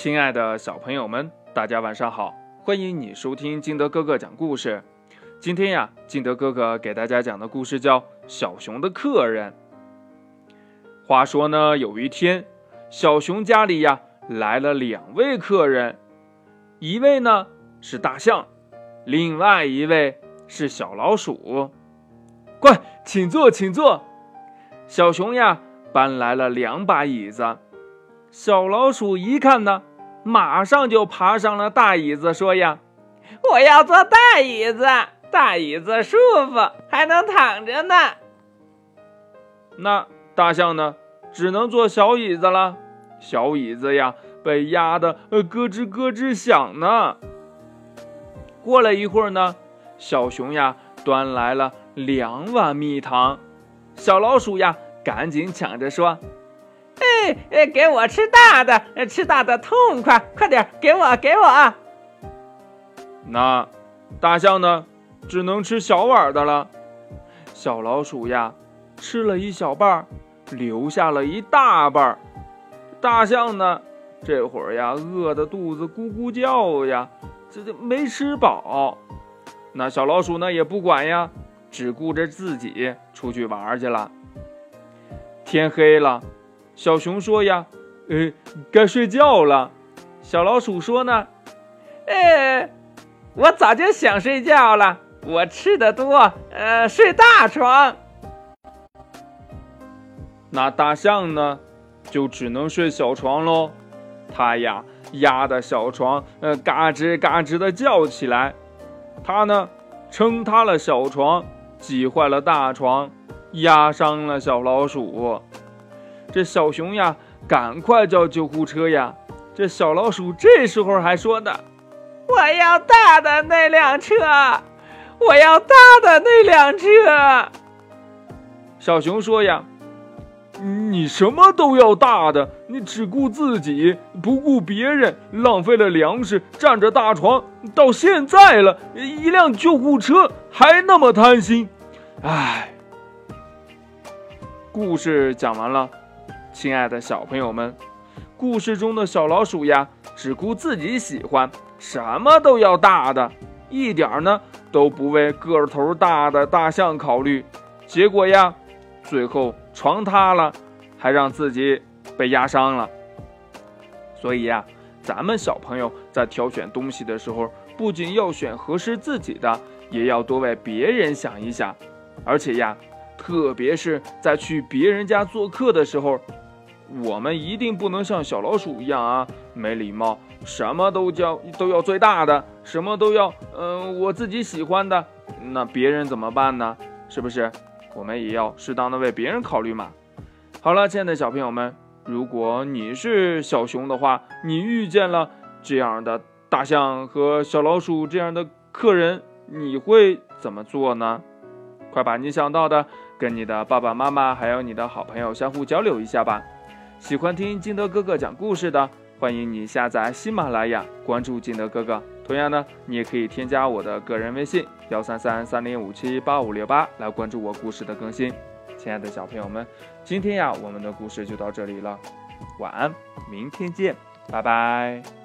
亲爱的小朋友们，大家晚上好！欢迎你收听金德哥哥讲故事。今天呀，金德哥哥给大家讲的故事叫《小熊的客人》。话说呢，有一天，小熊家里呀来了两位客人，一位呢是大象，另外一位是小老鼠。快，请坐，请坐。小熊呀搬来了两把椅子。小老鼠一看呢，马上就爬上了大椅子，说：“呀，我要坐大椅子，大椅子舒服，还能躺着呢。”那大象呢，只能坐小椅子了。小椅子呀，被压得呃咯吱咯吱响呢。过了一会儿呢，小熊呀端来了两碗蜜糖，小老鼠呀赶紧抢着说。哎，给我吃大的，吃大的痛快，快点给我给我。那大象呢，只能吃小碗的了。小老鼠呀，吃了一小半，留下了一大半。大象呢，这会儿呀，饿得肚子咕咕叫呀，这这没吃饱。那小老鼠呢，也不管呀，只顾着自己出去玩去了。天黑了。小熊说：“呀，呃，该睡觉了。”小老鼠说：“呢，哎，我早就想睡觉了。我吃的多，呃，睡大床。”那大象呢，就只能睡小床喽。它呀，压的小床，呃，嘎吱嘎吱的叫起来。它呢，撑塌了小床，挤坏了大床，压伤了小老鼠。这小熊呀，赶快叫救护车呀！这小老鼠这时候还说呢：“我要大的那辆车，我要大的那辆车。”小熊说呀：“你什么都要大的，你只顾自己，不顾别人，浪费了粮食，占着大床，到现在了，一辆救护车还那么贪心，唉。”故事讲完了。亲爱的小朋友们，故事中的小老鼠呀，只顾自己喜欢，什么都要大的，一点呢都不为个头大的大象考虑。结果呀，最后床塌了，还让自己被压伤了。所以呀，咱们小朋友在挑选东西的时候，不仅要选合适自己的，也要多为别人想一想。而且呀，特别是在去别人家做客的时候。我们一定不能像小老鼠一样啊，没礼貌，什么都叫都要最大的，什么都要，嗯，我自己喜欢的，那别人怎么办呢？是不是？我们也要适当的为别人考虑嘛。好了，亲爱的小朋友们，如果你是小熊的话，你遇见了这样的大象和小老鼠这样的客人，你会怎么做呢？快把你想到的跟你的爸爸妈妈还有你的好朋友相互交流一下吧。喜欢听金德哥哥讲故事的，欢迎你下载喜马拉雅，关注金德哥哥。同样呢，你也可以添加我的个人微信幺三三三零五七八五六八来关注我故事的更新。亲爱的小朋友们，今天呀，我们的故事就到这里了，晚安，明天见，拜拜。